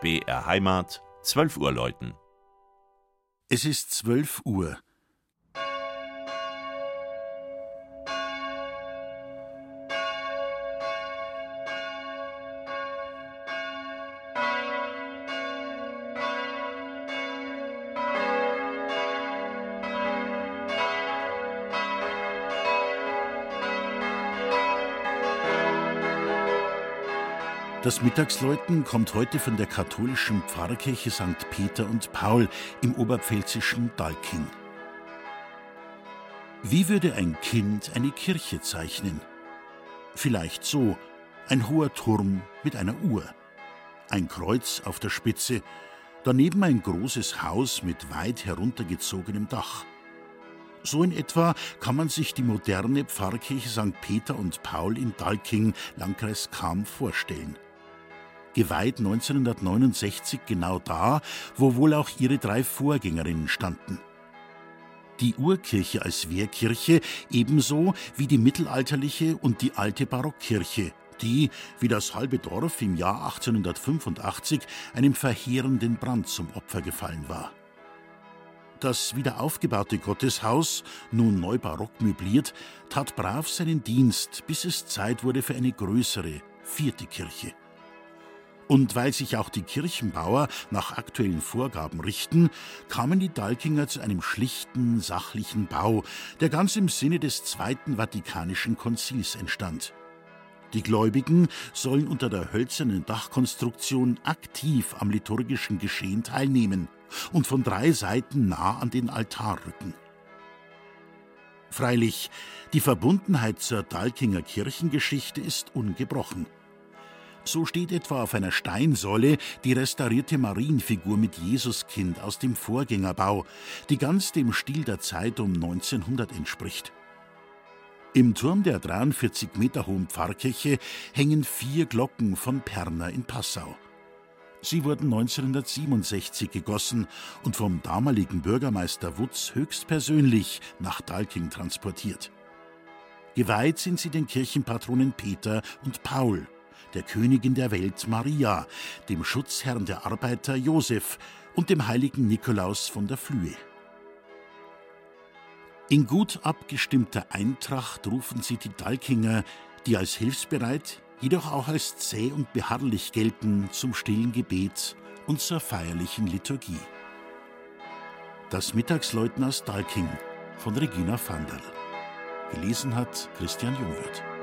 BR Heimat, 12 Uhr läuten. Es ist 12 Uhr. Das Mittagsläuten kommt heute von der katholischen Pfarrkirche St. Peter und Paul im oberpfälzischen Dalking. Wie würde ein Kind eine Kirche zeichnen? Vielleicht so: ein hoher Turm mit einer Uhr, ein Kreuz auf der Spitze, daneben ein großes Haus mit weit heruntergezogenem Dach. So in etwa kann man sich die moderne Pfarrkirche St. Peter und Paul in Dalking, Landkreis Cham, vorstellen geweiht 1969 genau da, wo wohl auch ihre drei Vorgängerinnen standen. Die Urkirche als Wehrkirche ebenso wie die mittelalterliche und die alte Barockkirche, die, wie das halbe Dorf im Jahr 1885, einem verheerenden Brand zum Opfer gefallen war. Das wiederaufgebaute Gotteshaus, nun neu barock möbliert, tat brav seinen Dienst, bis es Zeit wurde für eine größere, vierte Kirche. Und weil sich auch die Kirchenbauer nach aktuellen Vorgaben richten, kamen die Dalkinger zu einem schlichten, sachlichen Bau, der ganz im Sinne des Zweiten Vatikanischen Konzils entstand. Die Gläubigen sollen unter der hölzernen Dachkonstruktion aktiv am liturgischen Geschehen teilnehmen und von drei Seiten nah an den Altar rücken. Freilich, die Verbundenheit zur Dalkinger Kirchengeschichte ist ungebrochen. So steht etwa auf einer Steinsäule die restaurierte Marienfigur mit Jesuskind aus dem Vorgängerbau, die ganz dem Stil der Zeit um 1900 entspricht. Im Turm der 43 Meter hohen Pfarrkirche hängen vier Glocken von Perner in Passau. Sie wurden 1967 gegossen und vom damaligen Bürgermeister Wutz höchstpersönlich nach Dalking transportiert. Geweiht sind sie den Kirchenpatronen Peter und Paul der Königin der Welt Maria, dem Schutzherrn der Arbeiter Josef und dem heiligen Nikolaus von der Flühe. In gut abgestimmter Eintracht rufen sie die Dalkinger, die als hilfsbereit, jedoch auch als zäh und beharrlich gelten, zum stillen Gebet und zur feierlichen Liturgie. Das Mittagsläuten aus Dalking von Regina Vanderl. Gelesen hat Christian Jungwirth.